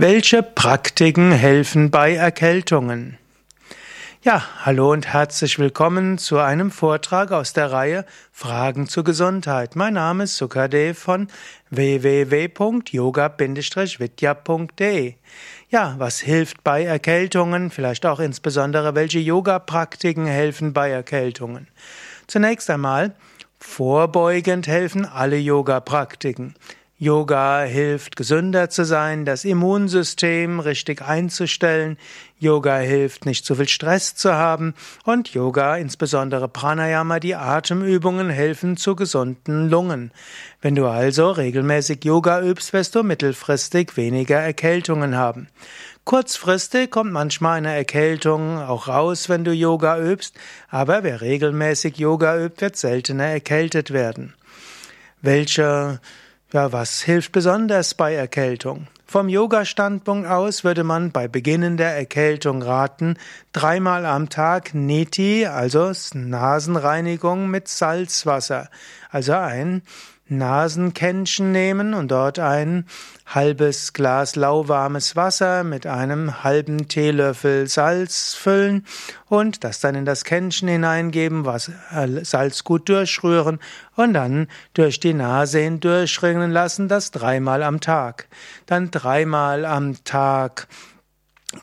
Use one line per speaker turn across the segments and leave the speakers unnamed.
Welche Praktiken helfen bei Erkältungen? Ja, hallo und herzlich willkommen zu einem Vortrag aus der Reihe Fragen zur Gesundheit. Mein Name ist Sukadev von www.yoga-vidya.de. Ja, was hilft bei Erkältungen? Vielleicht auch insbesondere, welche Yoga-Praktiken helfen bei Erkältungen? Zunächst einmal, vorbeugend helfen alle Yoga-Praktiken. Yoga hilft, gesünder zu sein, das Immunsystem richtig einzustellen. Yoga hilft, nicht zu viel Stress zu haben. Und Yoga, insbesondere Pranayama, die Atemübungen helfen zu gesunden Lungen. Wenn du also regelmäßig Yoga übst, wirst du mittelfristig weniger Erkältungen haben. Kurzfristig kommt manchmal eine Erkältung auch raus, wenn du Yoga übst, aber wer regelmäßig Yoga übt, wird seltener erkältet werden. Welche ja, was hilft besonders bei Erkältung? Vom Yoga-Standpunkt aus würde man bei Beginn der Erkältung raten, dreimal am Tag Neti, also Nasenreinigung mit Salzwasser, also ein Nasenkännchen nehmen und dort ein halbes Glas lauwarmes Wasser mit einem halben Teelöffel Salz füllen und das dann in das Kännchen hineingeben, was äh, Salz gut durchrühren und dann durch die Nase hindurchringen lassen, das dreimal am Tag. Dann dreimal am Tag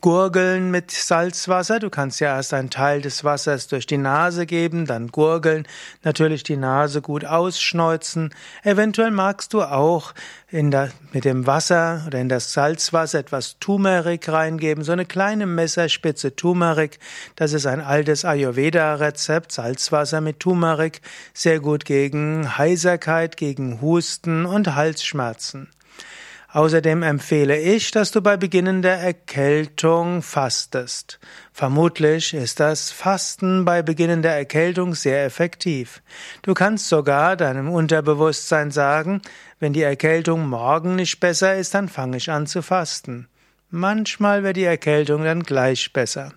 Gurgeln mit Salzwasser. Du kannst ja erst einen Teil des Wassers durch die Nase geben, dann gurgeln, natürlich die Nase gut ausschneuzen. Eventuell magst du auch in der, mit dem Wasser oder in das Salzwasser etwas Turmeric reingeben, so eine kleine Messerspitze Turmeric. Das ist ein altes Ayurveda-Rezept, Salzwasser mit Turmeric, sehr gut gegen Heiserkeit, gegen Husten und Halsschmerzen. Außerdem empfehle ich, dass du bei Beginn der Erkältung fastest. Vermutlich ist das Fasten bei Beginn der Erkältung sehr effektiv. Du kannst sogar deinem Unterbewusstsein sagen, wenn die Erkältung morgen nicht besser ist, dann fange ich an zu fasten. Manchmal wird die Erkältung dann gleich besser.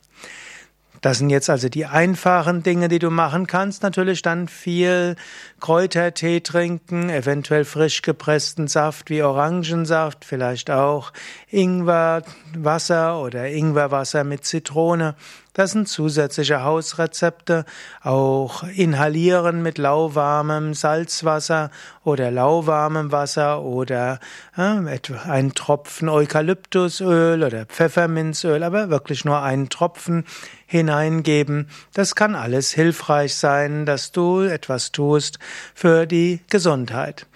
Das sind jetzt also die einfachen Dinge, die du machen kannst. Natürlich dann viel Kräutertee trinken, eventuell frisch gepressten Saft wie Orangensaft, vielleicht auch Ingwerwasser oder Ingwerwasser mit Zitrone. Das sind zusätzliche Hausrezepte. Auch inhalieren mit lauwarmem Salzwasser oder lauwarmem Wasser oder äh, ein Tropfen Eukalyptusöl oder Pfefferminzöl, aber wirklich nur einen Tropfen hineingeben. Das kann alles hilfreich sein, dass du etwas tust für die Gesundheit.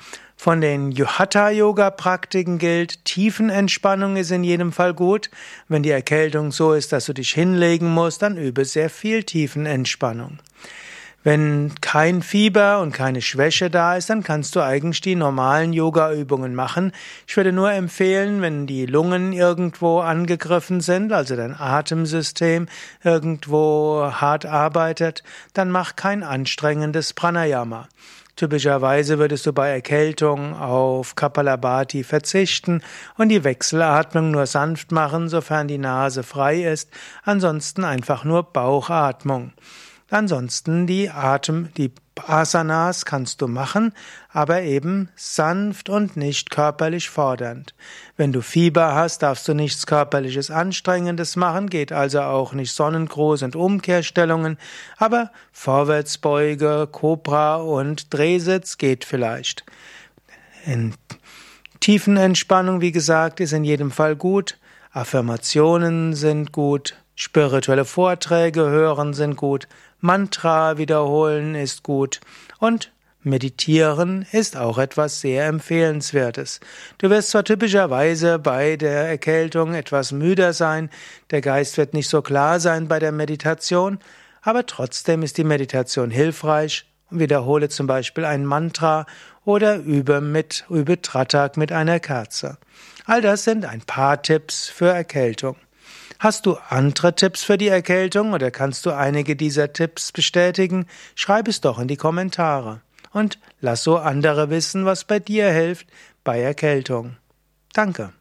Von den Hatha-Yoga-Praktiken gilt, Tiefenentspannung ist in jedem Fall gut. Wenn die Erkältung so ist, dass du dich hinlegen musst, dann übe sehr viel Tiefenentspannung. Wenn kein Fieber und keine Schwäche da ist, dann kannst du eigentlich die normalen Yoga-Übungen machen. Ich würde nur empfehlen, wenn die Lungen irgendwo angegriffen sind, also dein Atemsystem irgendwo hart arbeitet, dann mach kein anstrengendes Pranayama. Typischerweise würdest du bei Erkältung auf Kapalabhati verzichten und die Wechselatmung nur sanft machen, sofern die Nase frei ist, ansonsten einfach nur Bauchatmung. Ansonsten die Atem, die Asanas kannst du machen, aber eben sanft und nicht körperlich fordernd. Wenn du Fieber hast, darfst du nichts körperliches Anstrengendes machen, geht also auch nicht Sonnengruß und Umkehrstellungen, aber Vorwärtsbeuge, Cobra und Drehsitz geht vielleicht. In Tiefenentspannung, wie gesagt, ist in jedem Fall gut. Affirmationen sind gut. Spirituelle Vorträge hören sind gut. Mantra wiederholen ist gut und Meditieren ist auch etwas sehr empfehlenswertes. Du wirst zwar typischerweise bei der Erkältung etwas müder sein, der Geist wird nicht so klar sein bei der Meditation, aber trotzdem ist die Meditation hilfreich. Wiederhole zum Beispiel ein Mantra oder übe mit, übe Tratak mit einer Kerze. All das sind ein paar Tipps für Erkältung. Hast du andere Tipps für die Erkältung oder kannst du einige dieser Tipps bestätigen? Schreib es doch in die Kommentare. Und lass so andere wissen, was bei dir hilft bei Erkältung. Danke.